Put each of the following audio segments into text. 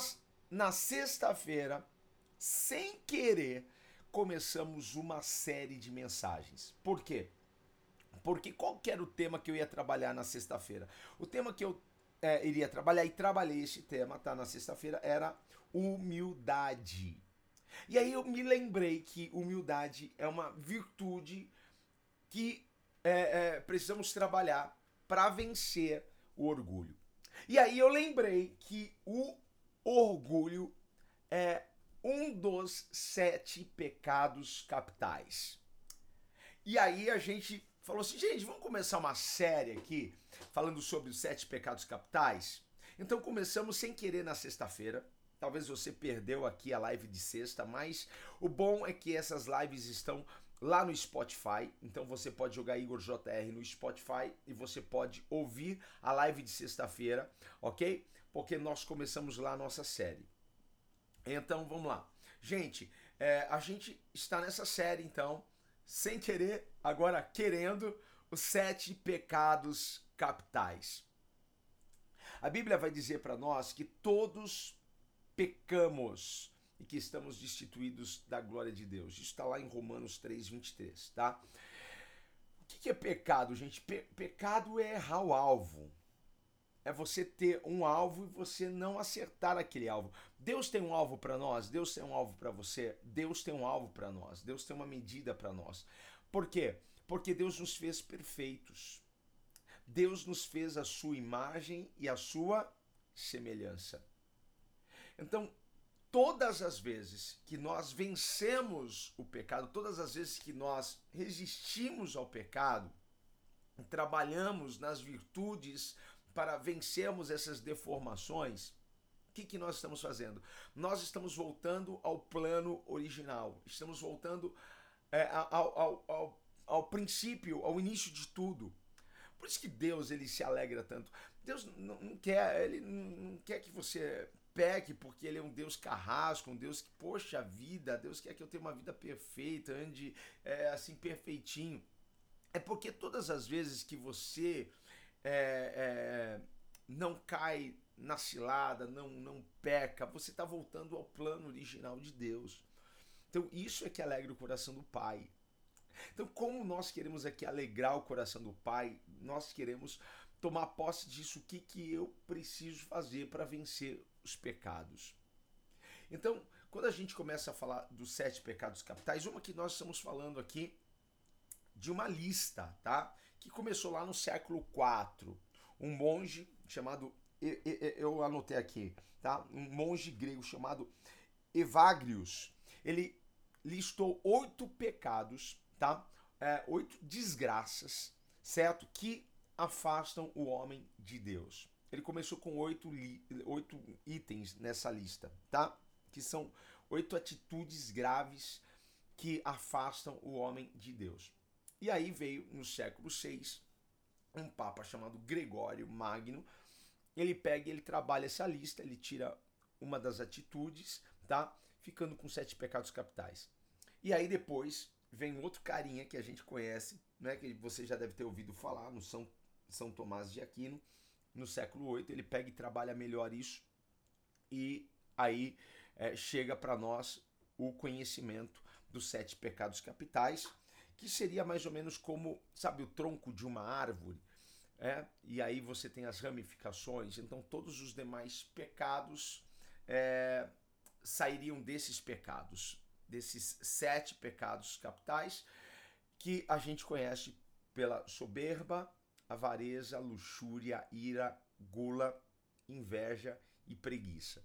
Nós na sexta-feira, sem querer, começamos uma série de mensagens. Por quê? Porque qual que era o tema que eu ia trabalhar na sexta-feira? O tema que eu é, iria trabalhar, e trabalhei esse tema, tá? Na sexta-feira, era humildade. E aí eu me lembrei que humildade é uma virtude que é, é, precisamos trabalhar para vencer o orgulho. E aí eu lembrei que o orgulho é um dos sete pecados capitais. E aí a gente falou assim, gente, vamos começar uma série aqui falando sobre os sete pecados capitais. Então começamos sem querer na sexta-feira. Talvez você perdeu aqui a live de sexta, mas o bom é que essas lives estão lá no Spotify. Então você pode jogar Igor JR no Spotify e você pode ouvir a live de sexta-feira, ok? Porque nós começamos lá a nossa série. Então vamos lá. Gente, é, a gente está nessa série, então, sem querer, agora querendo, os sete pecados capitais. A Bíblia vai dizer para nós que todos pecamos e que estamos destituídos da glória de Deus. Isso está lá em Romanos 3, 23, tá? O que é pecado, gente? Pe pecado é errar o alvo. É você ter um alvo e você não acertar aquele alvo. Deus tem um alvo para nós, Deus tem um alvo para você, Deus tem um alvo para nós, Deus tem uma medida para nós. Por quê? Porque Deus nos fez perfeitos. Deus nos fez a sua imagem e a sua semelhança. Então, todas as vezes que nós vencemos o pecado, todas as vezes que nós resistimos ao pecado, trabalhamos nas virtudes para vencermos essas deformações, o que, que nós estamos fazendo? Nós estamos voltando ao plano original, estamos voltando é, ao, ao, ao, ao princípio, ao início de tudo. Por isso que Deus ele se alegra tanto. Deus não quer, ele não quer que você peque porque ele é um Deus carrasco, um Deus que, poxa vida, Deus quer que eu tenha uma vida perfeita, ande é, assim perfeitinho. É porque todas as vezes que você é, é, não cai na cilada, não, não peca, você está voltando ao plano original de Deus. Então, isso é que alegra o coração do Pai. Então, como nós queremos aqui alegrar o coração do Pai, nós queremos tomar posse disso, o que, que eu preciso fazer para vencer os pecados. Então, quando a gente começa a falar dos sete pecados capitais, uma que nós estamos falando aqui de uma lista, tá? Que começou lá no século IV. Um monge chamado, eu anotei aqui, tá? Um monge grego chamado Evagrius. Ele listou oito pecados, tá? É, oito desgraças, certo? Que afastam o homem de Deus. Ele começou com oito, oito itens nessa lista, tá? Que são oito atitudes graves que afastam o homem de Deus. E aí veio no século VI um papa chamado Gregório Magno. Ele pega, ele trabalha essa lista, ele tira uma das atitudes, tá? Ficando com sete pecados capitais. E aí depois vem outro carinha que a gente conhece, né? Que você já deve ter ouvido falar, no São, São Tomás de Aquino, no século VIII. Ele pega e trabalha melhor isso. E aí é, chega para nós o conhecimento dos sete pecados capitais, que seria mais ou menos como, sabe, o tronco de uma árvore. É? E aí você tem as ramificações. Então todos os demais pecados é, sairiam desses pecados desses sete pecados capitais que a gente conhece pela soberba, avareza, luxúria, ira, gula, inveja e preguiça.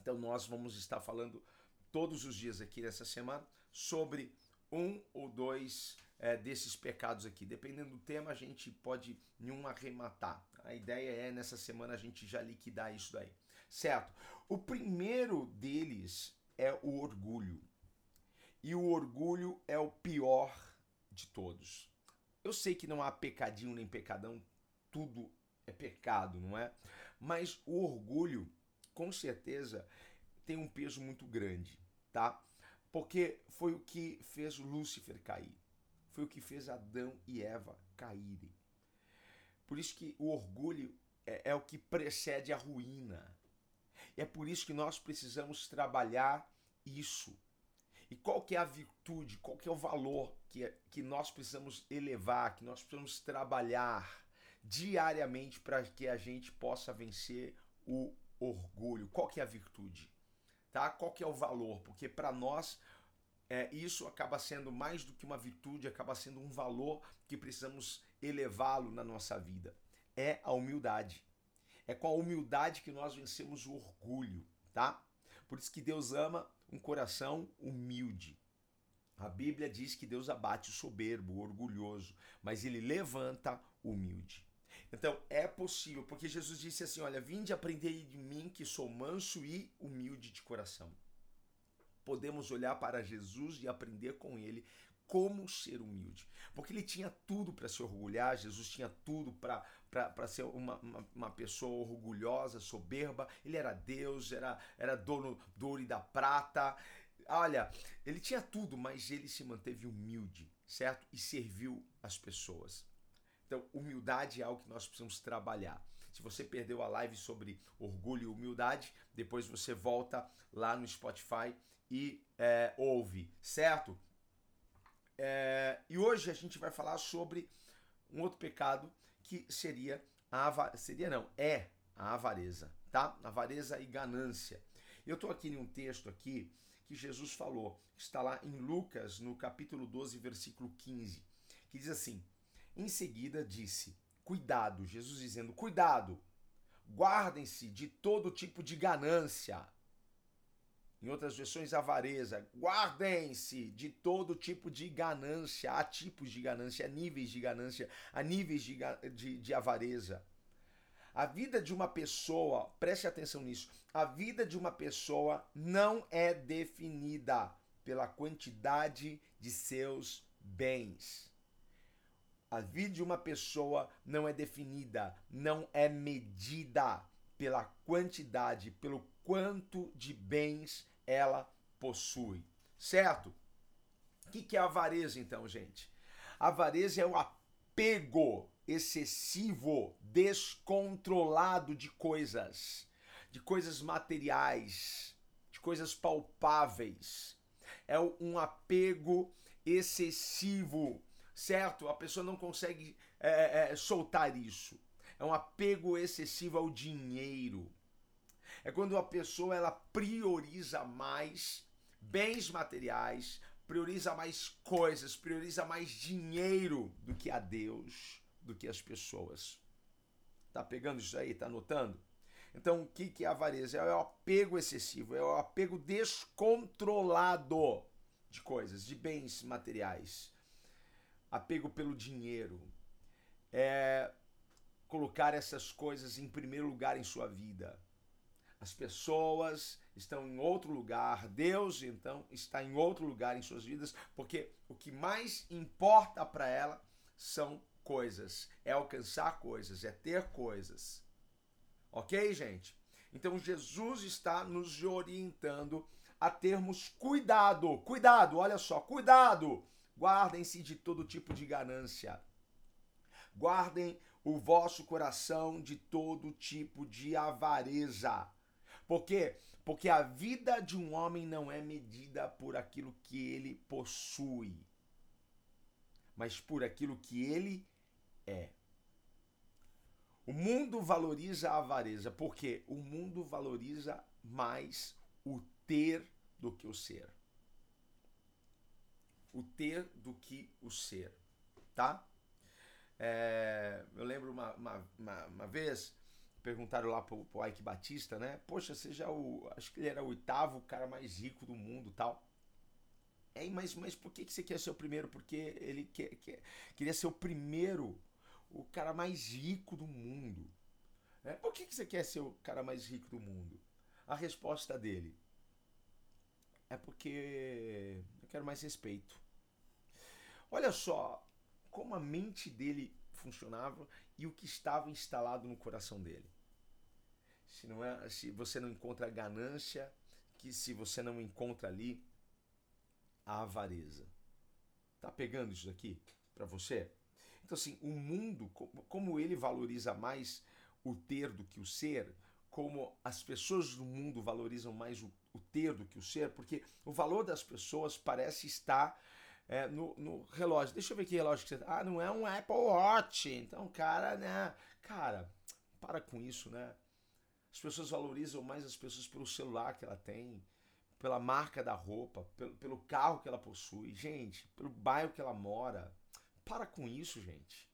Então nós vamos estar falando todos os dias aqui nessa semana sobre um ou dois é, desses pecados aqui. Dependendo do tema, a gente pode nenhum arrematar. A ideia é nessa semana a gente já liquidar isso daí. Certo? O primeiro deles é o orgulho. E o orgulho é o pior de todos. Eu sei que não há pecadinho nem pecadão, tudo é pecado, não é? Mas o orgulho, com certeza, tem um peso muito grande, tá? Porque foi o que fez Lúcifer cair. Foi o que fez Adão e Eva caírem. Por isso que o orgulho é, é o que precede a ruína. E é por isso que nós precisamos trabalhar isso. E qual que é a virtude, qual que é o valor que, que nós precisamos elevar, que nós precisamos trabalhar diariamente para que a gente possa vencer o orgulho? Qual que é a virtude? Tá? Qual que é o valor? Porque para nós é, isso acaba sendo mais do que uma virtude, acaba sendo um valor que precisamos elevá-lo na nossa vida. É a humildade. É com a humildade que nós vencemos o orgulho, tá? Por isso que Deus ama um coração humilde. A Bíblia diz que Deus abate o soberbo, o orgulhoso, mas ele levanta o humilde. Então é possível, porque Jesus disse assim: Olha, vinde aprender de mim que sou manso e humilde de coração. Podemos olhar para Jesus e aprender com ele como ser humilde. Porque ele tinha tudo para se orgulhar, Jesus tinha tudo para ser uma, uma, uma, pessoa orgulhosa, soberba. Ele era Deus, era, era dono do ouro e da prata. Olha, ele tinha tudo, mas ele se manteve humilde, certo? E serviu as pessoas. Então, humildade é algo que nós precisamos trabalhar. Se você perdeu a live sobre orgulho e humildade, depois você volta lá no Spotify e é, ouve, certo? É, e hoje a gente vai falar sobre um outro pecado que seria a avareza. Seria não, é a avareza, tá? Avareza e ganância. Eu estou aqui em um texto aqui que Jesus falou, está lá em Lucas, no capítulo 12, versículo 15, que diz assim: Em seguida disse: Cuidado, Jesus dizendo: Cuidado, guardem-se de todo tipo de ganância em outras versões, avareza. Guardem-se de todo tipo de ganância. Há tipos de ganância, há níveis de ganância, há níveis de, de, de avareza. A vida de uma pessoa, preste atenção nisso, a vida de uma pessoa não é definida pela quantidade de seus bens. A vida de uma pessoa não é definida, não é medida pela quantidade, pelo quanto de bens ela possui. Certo? O que é avareza, então, gente? Avareza é o apego excessivo, descontrolado de coisas, de coisas materiais, de coisas palpáveis. É um apego excessivo, certo? A pessoa não consegue é, é, soltar isso. É um apego excessivo ao dinheiro é quando a pessoa ela prioriza mais bens materiais, prioriza mais coisas, prioriza mais dinheiro do que a Deus, do que as pessoas. Tá pegando isso aí? Tá notando? Então, o que, é avareza? É o apego excessivo, é o apego descontrolado de coisas, de bens materiais. Apego pelo dinheiro. É colocar essas coisas em primeiro lugar em sua vida as pessoas estão em outro lugar, Deus então está em outro lugar em suas vidas, porque o que mais importa para ela são coisas, é alcançar coisas, é ter coisas. Ok, gente? Então Jesus está nos orientando a termos cuidado, cuidado, olha só, cuidado! Guardem-se de todo tipo de ganância. Guardem o vosso coração de todo tipo de avareza. Por quê? Porque a vida de um homem não é medida por aquilo que ele possui, mas por aquilo que ele é. O mundo valoriza a avareza, porque o mundo valoriza mais o ter do que o ser. O ter do que o ser, tá? É, eu lembro uma, uma, uma, uma vez perguntaram lá pro, pro Ike Batista, né? Poxa, você já o. Acho que ele era o oitavo cara mais rico do mundo tal. É, mas, mas por que, que você quer ser o primeiro? Porque ele quer, quer, queria ser o primeiro, o cara mais rico do mundo. É, por que, que você quer ser o cara mais rico do mundo? A resposta dele é porque eu quero mais respeito. Olha só como a mente dele funcionava e o que estava instalado no coração dele. Se não é, se você não encontra a ganância, que se você não encontra ali a avareza. Tá pegando isso aqui para você? Então assim, o mundo, como ele valoriza mais o ter do que o ser, como as pessoas do mundo valorizam mais o, o ter do que o ser, porque o valor das pessoas parece estar é, no, no, relógio. Deixa eu ver que relógio que você tá. Ah, não é um Apple Watch. Então, cara, né? Cara, para com isso, né? As pessoas valorizam mais as pessoas pelo celular que ela tem, pela marca da roupa, pelo, pelo carro que ela possui, gente, pelo bairro que ela mora. Para com isso, gente.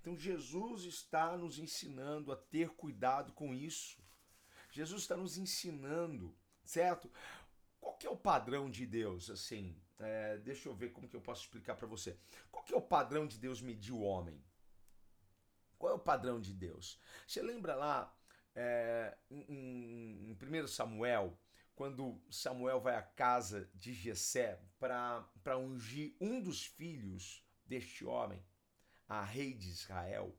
Então Jesus está nos ensinando a ter cuidado com isso. Jesus está nos ensinando, certo? Qual que é o padrão de Deus? Assim, é, deixa eu ver como que eu posso explicar para você. Qual que é o padrão de Deus medir o homem? Qual é o padrão de Deus? Você lembra lá é, em, em 1 Samuel, quando Samuel vai à casa de Jessé para ungir um dos filhos deste homem, a rei de Israel,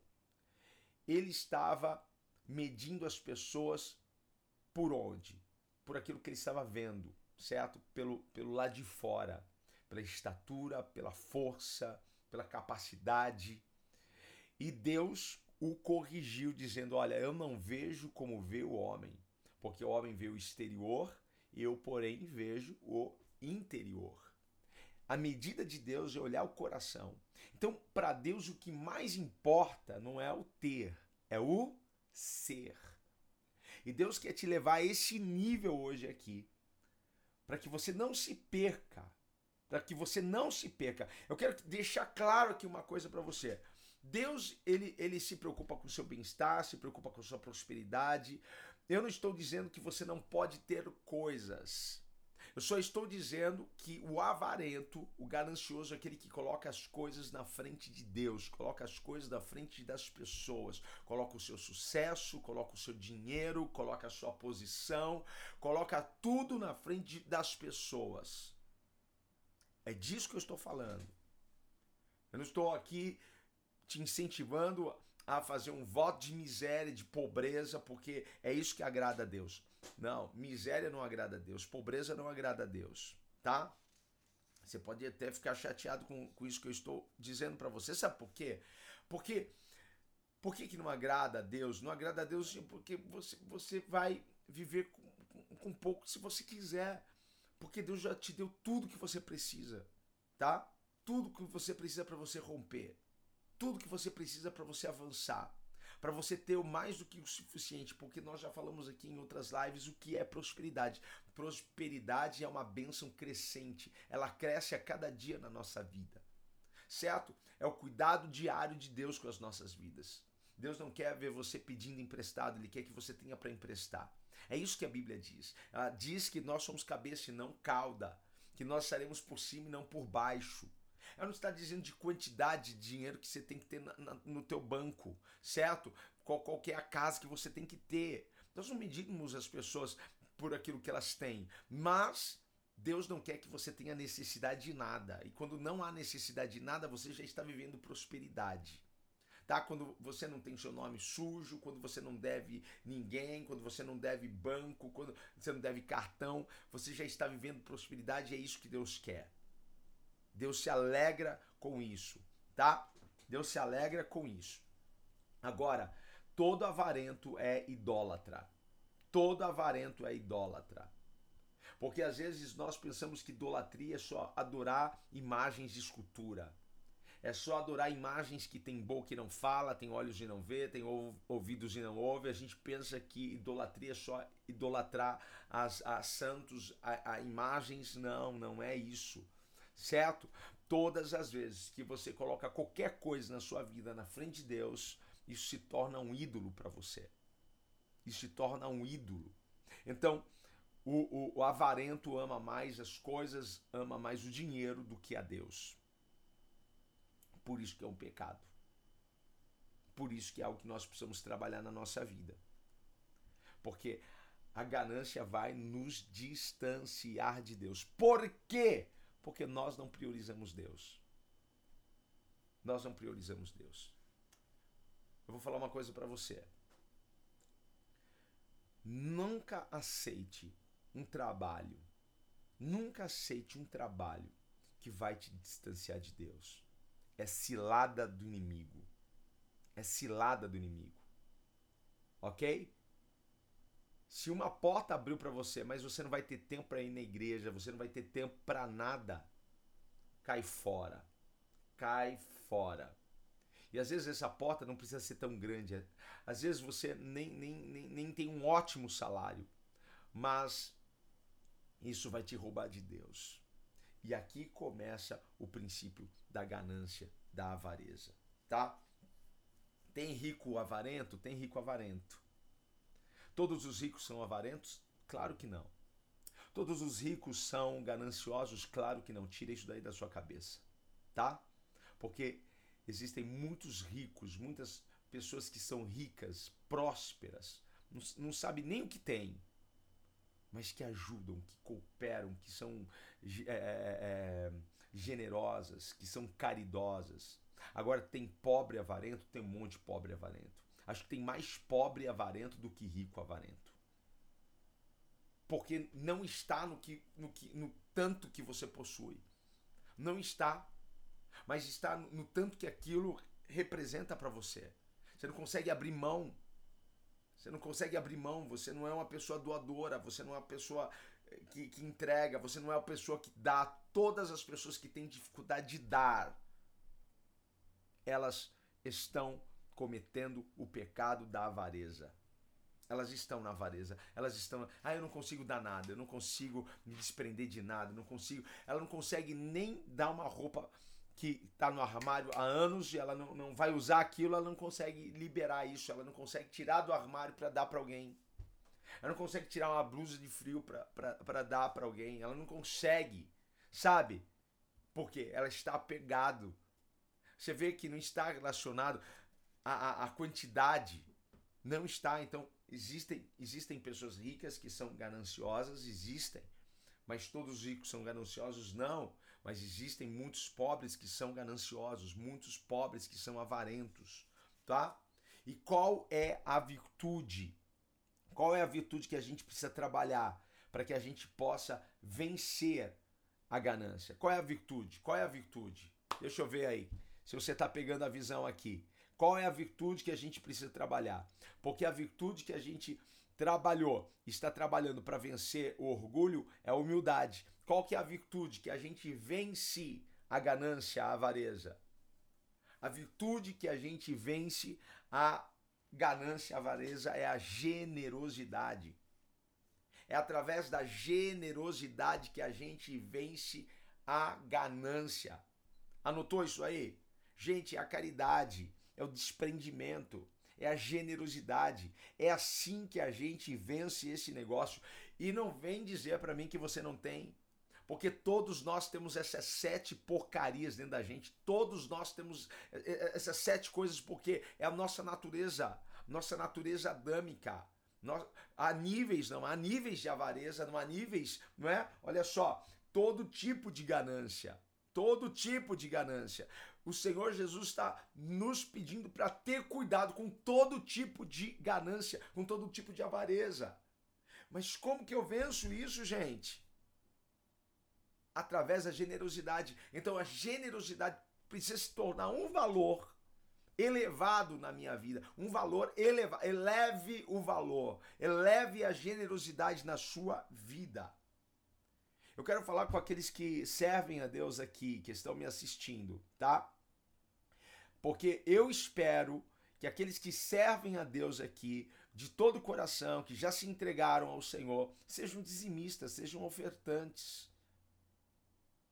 ele estava medindo as pessoas por onde? Por aquilo que ele estava vendo, certo? Pelo, pelo lado de fora, pela estatura, pela força, pela capacidade. E Deus o corrigiu, dizendo: Olha, eu não vejo como vê o homem, porque o homem vê o exterior, eu, porém, vejo o interior. A medida de Deus é olhar o coração. Então, para Deus, o que mais importa não é o ter, é o ser. E Deus quer te levar a esse nível hoje aqui, para que você não se perca, para que você não se perca. Eu quero deixar claro aqui uma coisa para você. Deus, ele, ele se preocupa com o seu bem-estar, se preocupa com a sua prosperidade. Eu não estou dizendo que você não pode ter coisas. Eu só estou dizendo que o avarento, o ganancioso, é aquele que coloca as coisas na frente de Deus, coloca as coisas na frente das pessoas, coloca o seu sucesso, coloca o seu dinheiro, coloca a sua posição, coloca tudo na frente das pessoas. É disso que eu estou falando. Eu não estou aqui te incentivando a fazer um voto de miséria, de pobreza, porque é isso que agrada a Deus. Não, miséria não agrada a Deus, pobreza não agrada a Deus, tá? Você pode até ficar chateado com, com isso que eu estou dizendo para você. Sabe por quê? Porque por que, que não agrada a Deus? Não agrada a Deus porque você, você vai viver com, com, com pouco se você quiser. Porque Deus já te deu tudo que você precisa, tá? Tudo que você precisa para você romper. Tudo que você precisa para você avançar para você ter o mais do que o suficiente, porque nós já falamos aqui em outras lives o que é prosperidade. Prosperidade é uma bênção crescente, ela cresce a cada dia na nossa vida, certo? É o cuidado diário de Deus com as nossas vidas. Deus não quer ver você pedindo emprestado, Ele quer que você tenha para emprestar. É isso que a Bíblia diz. Ela diz que nós somos cabeça e não cauda, que nós estaremos por cima e não por baixo. Ela não está dizendo de quantidade de dinheiro que você tem que ter na, na, no teu banco, certo? Qual, qual é a casa que você tem que ter. Nós não medimos as pessoas por aquilo que elas têm, mas Deus não quer que você tenha necessidade de nada. E quando não há necessidade de nada, você já está vivendo prosperidade. Tá? Quando você não tem seu nome sujo, quando você não deve ninguém, quando você não deve banco, quando você não deve cartão, você já está vivendo prosperidade, é isso que Deus quer. Deus se alegra com isso, tá? Deus se alegra com isso. Agora, todo avarento é idólatra. Todo avarento é idólatra. Porque às vezes nós pensamos que idolatria é só adorar imagens de escultura. É só adorar imagens que tem boca e não fala, tem olhos e não vê, tem ouvidos e não ouve. A gente pensa que idolatria é só idolatrar as, santos, a, a imagens. Não, não é isso certo? Todas as vezes que você coloca qualquer coisa na sua vida na frente de Deus, isso se torna um ídolo para você. Isso se torna um ídolo. Então, o, o, o avarento ama mais as coisas, ama mais o dinheiro do que a Deus. Por isso que é um pecado. Por isso que é algo que nós precisamos trabalhar na nossa vida. Porque a ganância vai nos distanciar de Deus. Por quê? Porque nós não priorizamos Deus. Nós não priorizamos Deus. Eu vou falar uma coisa para você. Nunca aceite um trabalho, nunca aceite um trabalho que vai te distanciar de Deus. É cilada do inimigo. É cilada do inimigo. Ok? Se uma porta abriu para você, mas você não vai ter tempo para ir na igreja, você não vai ter tempo para nada, cai fora. Cai fora. E às vezes essa porta não precisa ser tão grande. Às vezes você nem, nem, nem, nem tem um ótimo salário. Mas isso vai te roubar de Deus. E aqui começa o princípio da ganância, da avareza, tá? Tem rico avarento? Tem rico avarento. Todos os ricos são avarentos? Claro que não. Todos os ricos são gananciosos? Claro que não. Tira isso daí da sua cabeça, tá? Porque existem muitos ricos, muitas pessoas que são ricas, prósperas, não, não sabem nem o que têm, mas que ajudam, que cooperam, que são é, é, generosas, que são caridosas. Agora tem pobre avarento, tem um monte de pobre avarento. Acho que tem mais pobre avarento do que rico avarento. Porque não está no que no que no tanto que você possui. Não está, mas está no, no tanto que aquilo representa para você. Você não consegue abrir mão você não consegue abrir mão, você não é uma pessoa doadora, você não é uma pessoa eh, que, que entrega, você não é uma pessoa que dá. Todas as pessoas que têm dificuldade de dar, elas estão cometendo o pecado da avareza. Elas estão na avareza, elas estão. Ah, eu não consigo dar nada, eu não consigo me desprender de nada, não consigo. Ela não consegue nem dar uma roupa que está no armário há anos e ela não, não vai usar aquilo, ela não consegue liberar isso, ela não consegue tirar do armário para dar para alguém. Ela não consegue tirar uma blusa de frio para dar para alguém. Ela não consegue, sabe? Porque ela está apegado. Você vê que não está relacionado à, à, à quantidade. Não está. Então, existem, existem pessoas ricas que são gananciosas, existem. Mas todos os ricos são gananciosos? Não mas existem muitos pobres que são gananciosos, muitos pobres que são avarentos, tá? E qual é a virtude? Qual é a virtude que a gente precisa trabalhar para que a gente possa vencer a ganância? Qual é a virtude? Qual é a virtude? Deixa eu ver aí, se você está pegando a visão aqui. Qual é a virtude que a gente precisa trabalhar? Porque a virtude que a gente trabalhou, está trabalhando para vencer o orgulho é a humildade. Qual que é a virtude que a gente vence a ganância, a avareza? A virtude que a gente vence a ganância, a avareza é a generosidade. É através da generosidade que a gente vence a ganância. Anotou isso aí? Gente, é a caridade, é o desprendimento, é a generosidade. É assim que a gente vence esse negócio. E não vem dizer para mim que você não tem. Porque todos nós temos essas sete porcarias dentro da gente. Todos nós temos é, é, essas sete coisas porque é a nossa natureza, nossa natureza adâmica. Nós, há níveis, não há níveis de avareza, não há níveis, não é? Olha só, todo tipo de ganância, todo tipo de ganância. O Senhor Jesus está nos pedindo para ter cuidado com todo tipo de ganância, com todo tipo de avareza. Mas como que eu venço isso, gente? através da generosidade. Então a generosidade precisa se tornar um valor elevado na minha vida, um valor elevado. Eleve o valor, eleve a generosidade na sua vida. Eu quero falar com aqueles que servem a Deus aqui, que estão me assistindo, tá? Porque eu espero que aqueles que servem a Deus aqui de todo o coração, que já se entregaram ao Senhor, sejam dizimistas, sejam ofertantes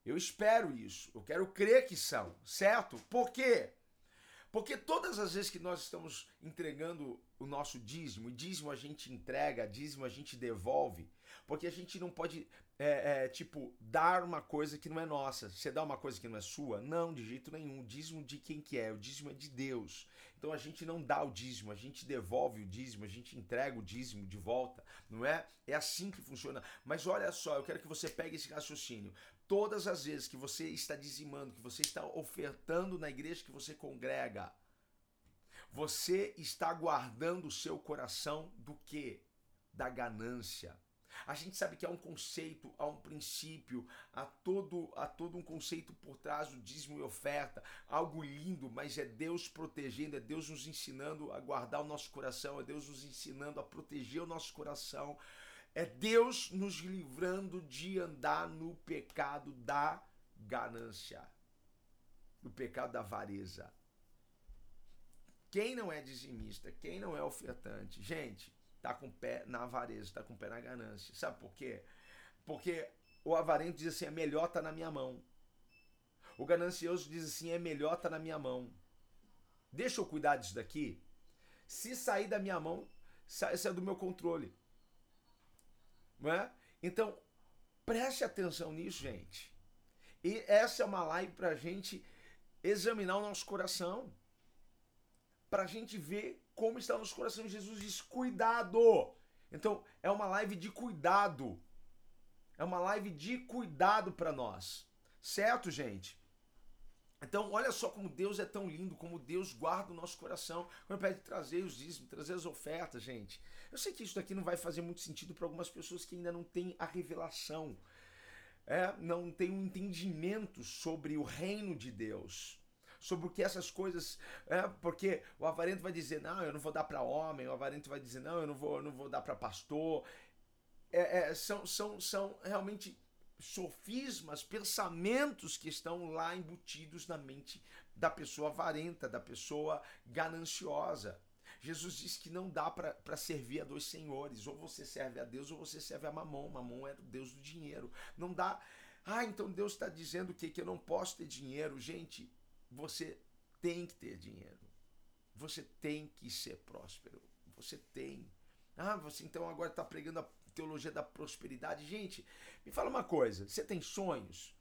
eu espero isso. Eu quero crer que são, certo? Por quê? Porque todas as vezes que nós estamos entregando o nosso dízimo, e dízimo a gente entrega, dízimo a gente devolve, porque a gente não pode, é, é, tipo, dar uma coisa que não é nossa. Você dá uma coisa que não é sua? Não, de jeito nenhum. O dízimo de quem que é? O dízimo é de Deus. Então a gente não dá o dízimo, a gente devolve o dízimo, a gente entrega o dízimo de volta, não é? É assim que funciona. Mas olha só, eu quero que você pegue esse raciocínio. Todas as vezes que você está dizimando, que você está ofertando na igreja que você congrega, você está guardando o seu coração do que? Da ganância a gente sabe que há um conceito, há um princípio, há todo, há todo um conceito por trás do dízimo e oferta, algo lindo, mas é Deus protegendo, é Deus nos ensinando a guardar o nosso coração, é Deus nos ensinando a proteger o nosso coração, é Deus nos livrando de andar no pecado da ganância, no pecado da avareza. Quem não é dizimista, quem não é ofertante, gente, tá com o pé na avareza, tá com o pé na ganância. Sabe por quê? Porque o avarento diz assim: é melhor tá na minha mão. O ganancioso diz assim: é melhor tá na minha mão. Deixa eu cuidar disso daqui. Se sair da minha mão, sai, sai do meu controle. Não é? Então, preste atenção nisso, gente. E essa é uma live para a gente examinar o nosso coração. Para a gente ver como está nos corações. Jesus diz: cuidado. Então, é uma live de cuidado. É uma live de cuidado para nós. Certo, gente? Então, olha só como Deus é tão lindo, como Deus guarda o nosso coração. Quando pede trazer os dízimos, trazer as ofertas, gente. Eu sei que isso daqui não vai fazer muito sentido para algumas pessoas que ainda não têm a revelação, é, não têm um entendimento sobre o reino de Deus sobre o que essas coisas. É, porque o avarento vai dizer, não, eu não vou dar para homem, o avarento vai dizer, não, eu não vou, eu não vou dar para pastor. É, é, são, são, são realmente sofismas, pensamentos que estão lá embutidos na mente da pessoa avarenta, da pessoa gananciosa. Jesus diz que não dá para servir a dois senhores. Ou você serve a Deus ou você serve a Mamon. Mamon é o Deus do dinheiro. Não dá. Ah, então Deus está dizendo que, que eu não posso ter dinheiro. Gente, você tem que ter dinheiro. Você tem que ser próspero. Você tem. Ah, você então agora está pregando a teologia da prosperidade. Gente, me fala uma coisa: você tem sonhos?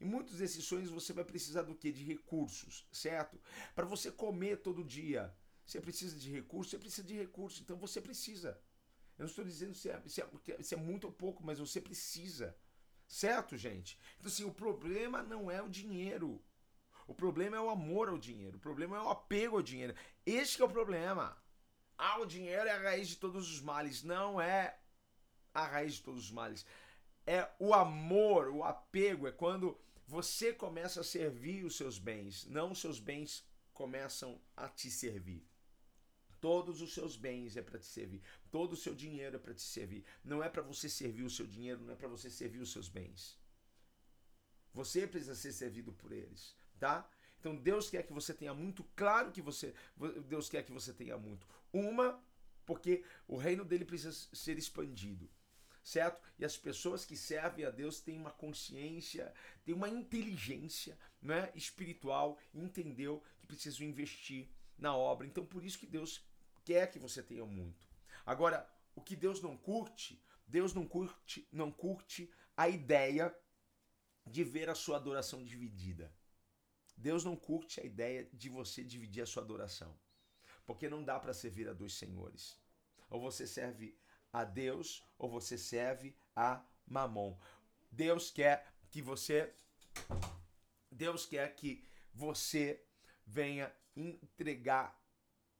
E muitos desses sonhos você vai precisar do que? De recursos, certo? Para você comer todo dia, você precisa de recursos? Você precisa de recursos, então você precisa. Eu não estou dizendo se é, se, é, se é muito ou pouco, mas você precisa. Certo, gente? Então, assim, o problema não é o dinheiro. O problema é o amor ao dinheiro. O problema é o apego ao dinheiro. Este é o problema. Ah, o dinheiro é a raiz de todos os males. Não é a raiz de todos os males. É o amor, o apego. É quando você começa a servir os seus bens. Não os seus bens começam a te servir. Todos os seus bens é para te servir. Todo o seu dinheiro é para te servir. Não é para você servir o seu dinheiro, não é para você servir os seus bens. Você precisa ser servido por eles tá? Então Deus quer que você tenha muito, claro que você Deus quer que você tenha muito. Uma, porque o reino dele precisa ser expandido. Certo? E as pessoas que servem a Deus têm uma consciência, têm uma inteligência né, espiritual, entendeu que precisam investir na obra. Então, por isso que Deus quer que você tenha muito. Agora, o que Deus não curte, Deus não curte, não curte a ideia de ver a sua adoração dividida. Deus não curte a ideia de você dividir a sua adoração. Porque não dá para servir a dois senhores. Ou você serve a Deus ou você serve a Mamon. Deus quer que você Deus quer que você venha entregar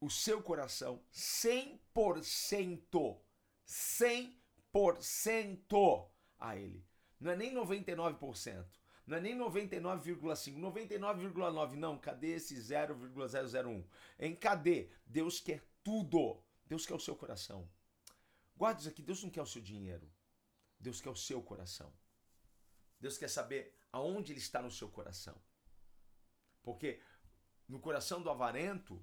o seu coração 100%, 100% a ele. Não é nem 99%. Não é nem 99,5, 99,9. Não, cadê esse 0,001? Em cadê? Deus quer tudo. Deus quer o seu coração. Guarde isso aqui, Deus não quer o seu dinheiro. Deus quer o seu coração. Deus quer saber aonde ele está no seu coração. Porque no coração do avarento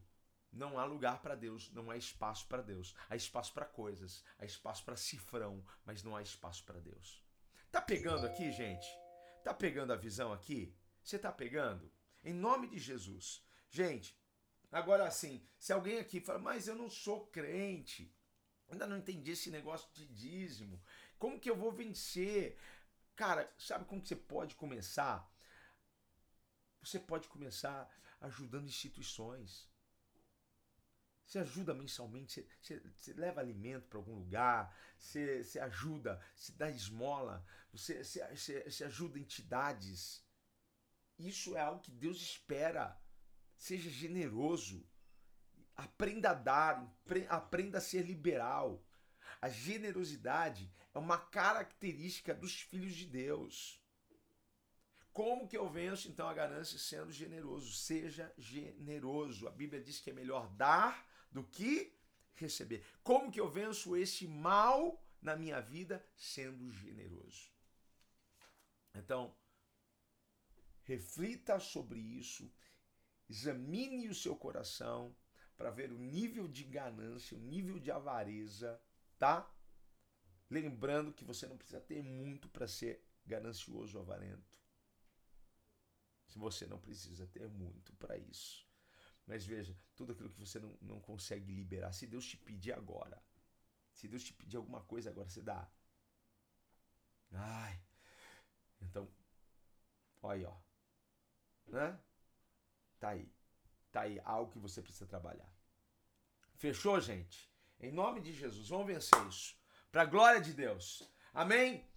não há lugar para Deus, não há espaço para Deus. Há espaço para coisas, há espaço para cifrão, mas não há espaço para Deus. Tá pegando aqui, gente? Tá pegando a visão aqui? Você tá pegando? Em nome de Jesus. Gente, Agora, assim, se alguém aqui fala, mas eu não sou crente, ainda não entendi esse negócio de dízimo, como que eu vou vencer? Cara, sabe como que você pode começar? Você pode começar ajudando instituições. Você ajuda mensalmente, você, você, leva alimento para algum lugar, você, você, ajuda, se dá esmola, você, você, você ajuda entidades. Isso é algo que Deus espera. Seja generoso. Aprenda a dar, aprenda a ser liberal. A generosidade é uma característica dos filhos de Deus. Como que eu venço então a ganância sendo generoso? Seja generoso. A Bíblia diz que é melhor dar do que receber. Como que eu venço esse mal na minha vida sendo generoso? Então, reflita sobre isso, examine o seu coração para ver o nível de ganância, o nível de avareza, tá? Lembrando que você não precisa ter muito para ser ganancioso ou avarento. Se você não precisa ter muito para isso. Mas veja, tudo aquilo que você não, não consegue liberar, se Deus te pedir agora, se Deus te pedir alguma coisa agora, você dá. Ai. Então, olha aí, ó. Né? Tá aí. Tá aí algo que você precisa trabalhar. Fechou, gente? Em nome de Jesus, vamos vencer isso. Para a glória de Deus. Amém?